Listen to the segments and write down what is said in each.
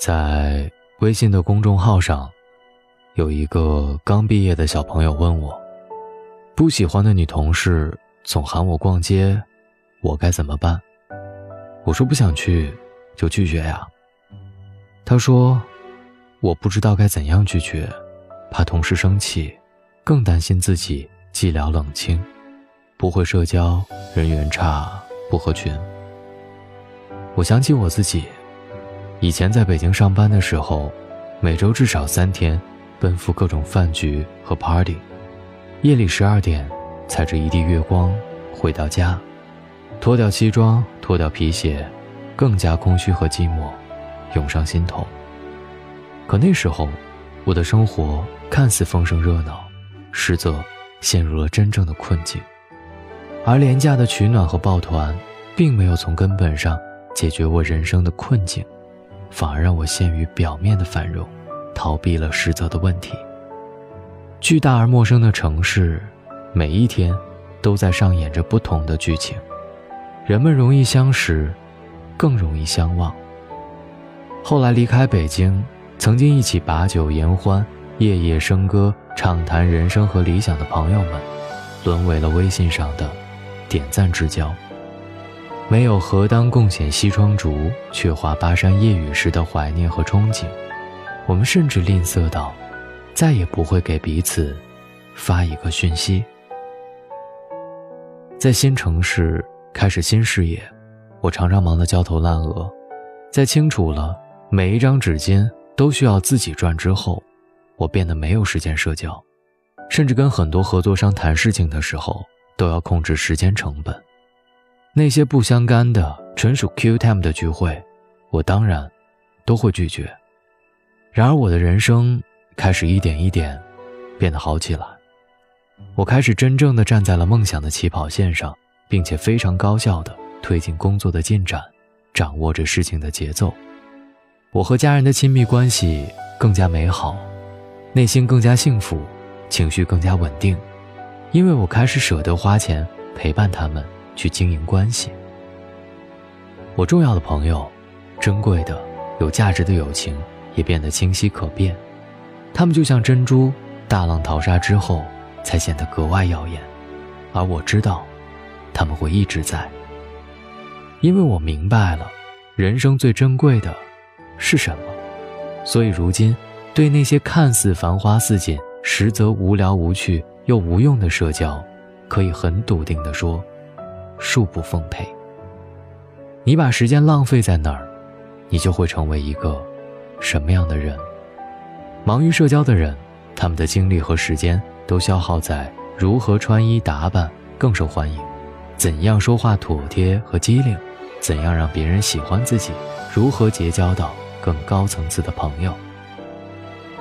在微信的公众号上，有一个刚毕业的小朋友问我：“不喜欢的女同事总喊我逛街，我该怎么办？”我说：“不想去，就拒绝呀。”他说：“我不知道该怎样拒绝，怕同事生气，更担心自己寂寥冷清，不会社交，人缘差，不合群。”我想起我自己，以前在北京上班的时候，每周至少三天，奔赴各种饭局和 party，夜里十二点，踩着一地月光回到家，脱掉西装，脱掉皮鞋，更加空虚和寂寞，涌上心头。可那时候，我的生活看似丰盛热闹，实则陷入了真正的困境，而廉价的取暖和抱团，并没有从根本上。解决我人生的困境，反而让我陷于表面的繁荣，逃避了实则的问题。巨大而陌生的城市，每一天都在上演着不同的剧情。人们容易相识，更容易相忘。后来离开北京，曾经一起把酒言欢、夜夜笙歌、畅谈人生和理想的朋友们，沦为了微信上的点赞之交。没有何当共显西窗烛，却话巴山夜雨时的怀念和憧憬。我们甚至吝啬到，再也不会给彼此发一个讯息。在新城市开始新事业，我常常忙得焦头烂额。在清楚了每一张纸巾都需要自己赚之后，我变得没有时间社交，甚至跟很多合作商谈事情的时候，都要控制时间成本。那些不相干的、纯属 Q time 的聚会，我当然都会拒绝。然而，我的人生开始一点一点变得好起来。我开始真正的站在了梦想的起跑线上，并且非常高效的推进工作的进展，掌握着事情的节奏。我和家人的亲密关系更加美好，内心更加幸福，情绪更加稳定，因为我开始舍得花钱陪伴他们。去经营关系。我重要的朋友，珍贵的、有价值的友情也变得清晰可辨。他们就像珍珠，大浪淘沙之后才显得格外耀眼。而我知道，他们会一直在。因为我明白了，人生最珍贵的是什么。所以如今，对那些看似繁花似锦，实则无聊无趣又无用的社交，可以很笃定地说。恕不奉陪。你把时间浪费在哪儿，你就会成为一个什么样的人。忙于社交的人，他们的精力和时间都消耗在如何穿衣打扮更受欢迎，怎样说话妥帖和机灵，怎样让别人喜欢自己，如何结交到更高层次的朋友。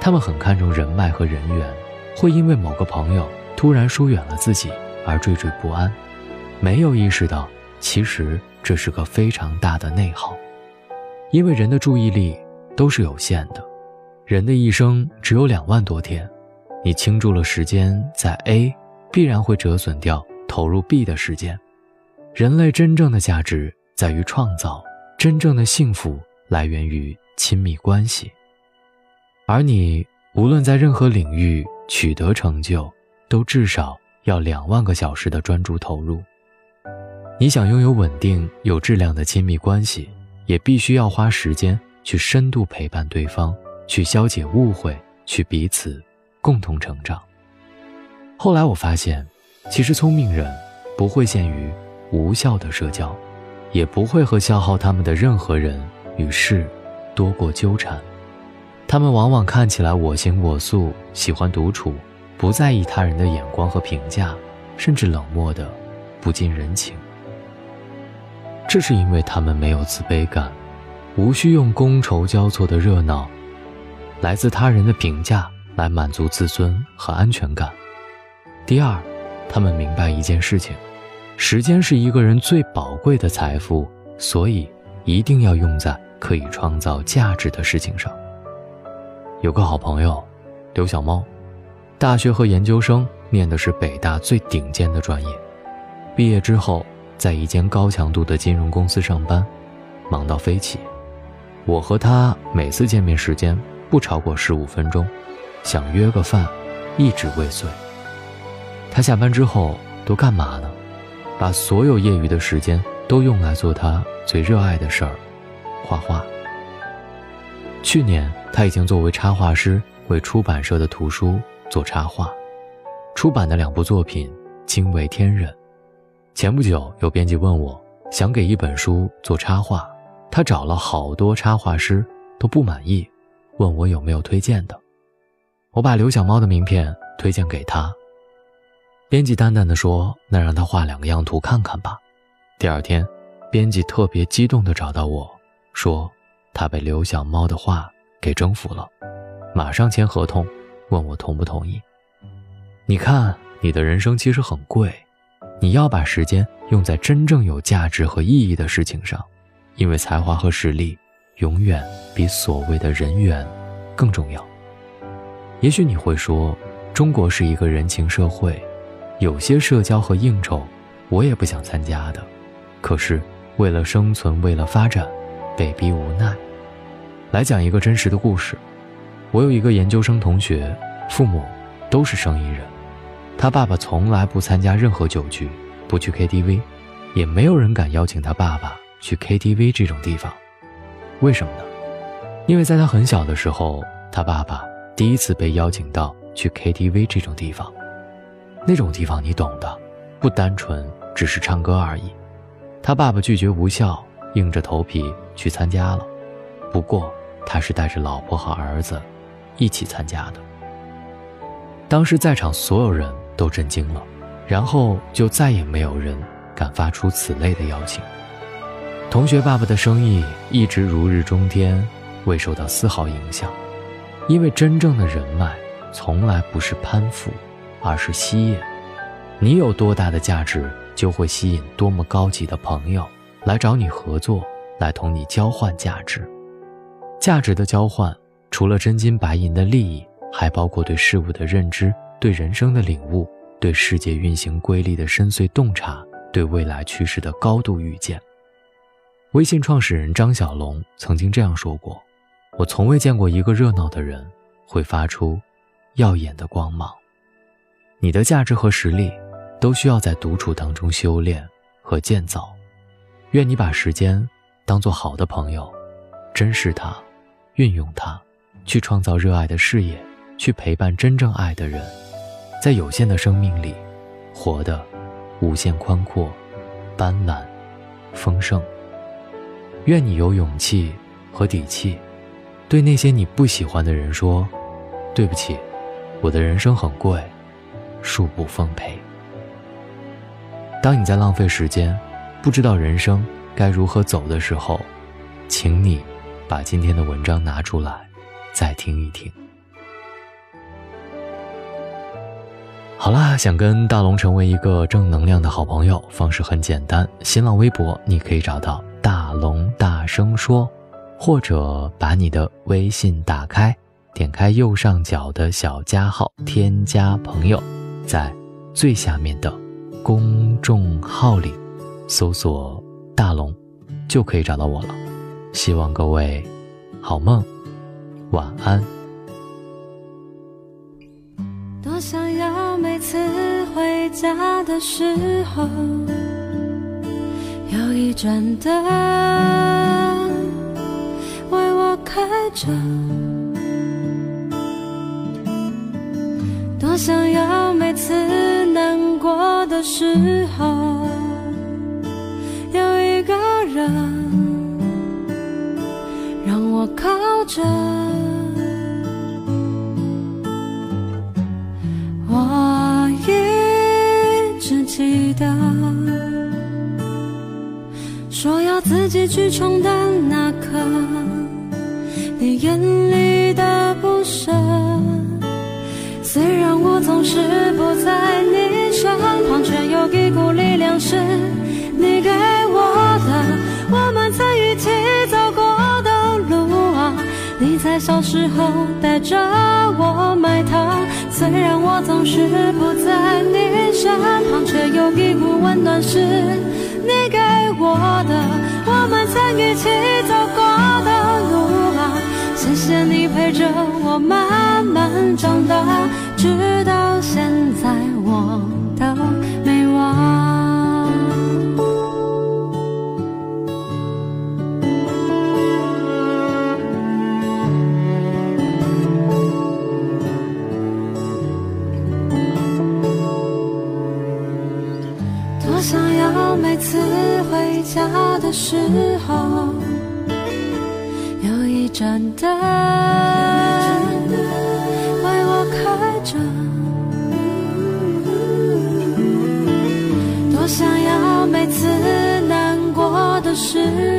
他们很看重人脉和人缘，会因为某个朋友突然疏远了自己而惴惴不安。没有意识到，其实这是个非常大的内耗，因为人的注意力都是有限的，人的一生只有两万多天，你倾注了时间在 A，必然会折损掉投入 B 的时间。人类真正的价值在于创造，真正的幸福来源于亲密关系。而你无论在任何领域取得成就，都至少要两万个小时的专注投入。你想拥有稳定、有质量的亲密关系，也必须要花时间去深度陪伴对方，去消解误会，去彼此共同成长。后来我发现，其实聪明人不会陷于无效的社交，也不会和消耗他们的任何人与事多过纠缠。他们往往看起来我行我素，喜欢独处，不在意他人的眼光和评价，甚至冷漠的不近人情。这是因为他们没有自卑感，无需用觥筹交错的热闹、来自他人的评价来满足自尊和安全感。第二，他们明白一件事情：时间是一个人最宝贵的财富，所以一定要用在可以创造价值的事情上。有个好朋友，刘小猫，大学和研究生念的是北大最顶尖的专业，毕业之后。在一间高强度的金融公司上班，忙到飞起。我和他每次见面时间不超过十五分钟，想约个饭，一直未遂。他下班之后都干嘛呢？把所有业余的时间都用来做他最热爱的事儿——画画。去年他已经作为插画师为出版社的图书做插画，出版的两部作品惊为天人。前不久有编辑问我，想给一本书做插画，他找了好多插画师都不满意，问我有没有推荐的。我把刘小猫的名片推荐给他。编辑淡淡的说：“那让他画两个样图看看吧。”第二天，编辑特别激动的找到我说：“他被刘小猫的画给征服了，马上签合同，问我同不同意。”你看，你的人生其实很贵，你要把时间用在真正有价值和意义的事情上，因为才华和实力永远比所谓的人缘更重要。也许你会说，中国是一个人情社会。有些社交和应酬，我也不想参加的，可是为了生存，为了发展，被逼无奈。来讲一个真实的故事。我有一个研究生同学，父母都是生意人，他爸爸从来不参加任何酒局，不去 KTV，也没有人敢邀请他爸爸去 KTV 这种地方。为什么呢？因为在他很小的时候，他爸爸第一次被邀请到去 KTV 这种地方。那种地方你懂的，不单纯只是唱歌而已。他爸爸拒绝无效，硬着头皮去参加了。不过他是带着老婆和儿子一起参加的。当时在场所有人都震惊了，然后就再也没有人敢发出此类的邀请。同学爸爸的生意一直如日中天，未受到丝毫影响，因为真正的人脉从来不是攀附。而是吸引，你有多大的价值，就会吸引多么高级的朋友来找你合作，来同你交换价值。价值的交换，除了真金白银的利益，还包括对事物的认知、对人生的领悟、对世界运行规律的深邃洞察、对未来趋势的高度预见。微信创始人张小龙曾经这样说过：“我从未见过一个热闹的人会发出耀眼的光芒。”你的价值和实力，都需要在独处当中修炼和建造。愿你把时间当做好的朋友，珍视它，运用它，去创造热爱的事业，去陪伴真正爱的人，在有限的生命里，活得无限宽阔、斑斓、丰盛。愿你有勇气和底气，对那些你不喜欢的人说：“对不起，我的人生很贵。”恕不奉陪。当你在浪费时间，不知道人生该如何走的时候，请你把今天的文章拿出来，再听一听。好啦，想跟大龙成为一个正能量的好朋友，方式很简单，新浪微博你可以找到大龙大声说，或者把你的微信打开，点开右上角的小加号，添加朋友。在最下面的公众号里搜索“大龙”，就可以找到我了。希望各位好梦，晚安。次回家的时候，有一盏灯为我开着。多想要每次难过的时候，有一个人让我靠着。记得，说要自己去冲淡那刻你眼里的不舍。虽然我总是不在你身旁，却有一股力量是你给我的。我们曾一起，你在小时候带着我买糖，虽然我总是不在你身旁，却有一股温暖是你给我的。我们曾一起走过的路啊，谢谢你陪着我慢慢长大，直到现在我都。盏灯为我开着。多想要每次难过的时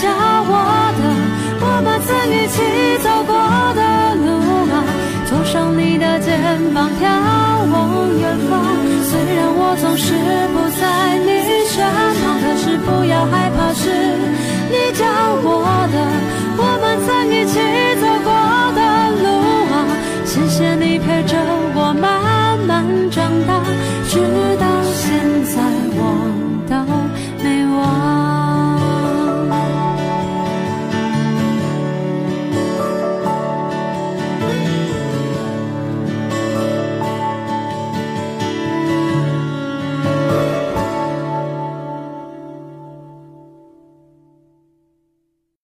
教我的，我们曾一起走过的路啊，走上你的肩膀，眺望远方。虽然我总是不在你身旁，但是不要害怕，是你教我的，我们曾一起走。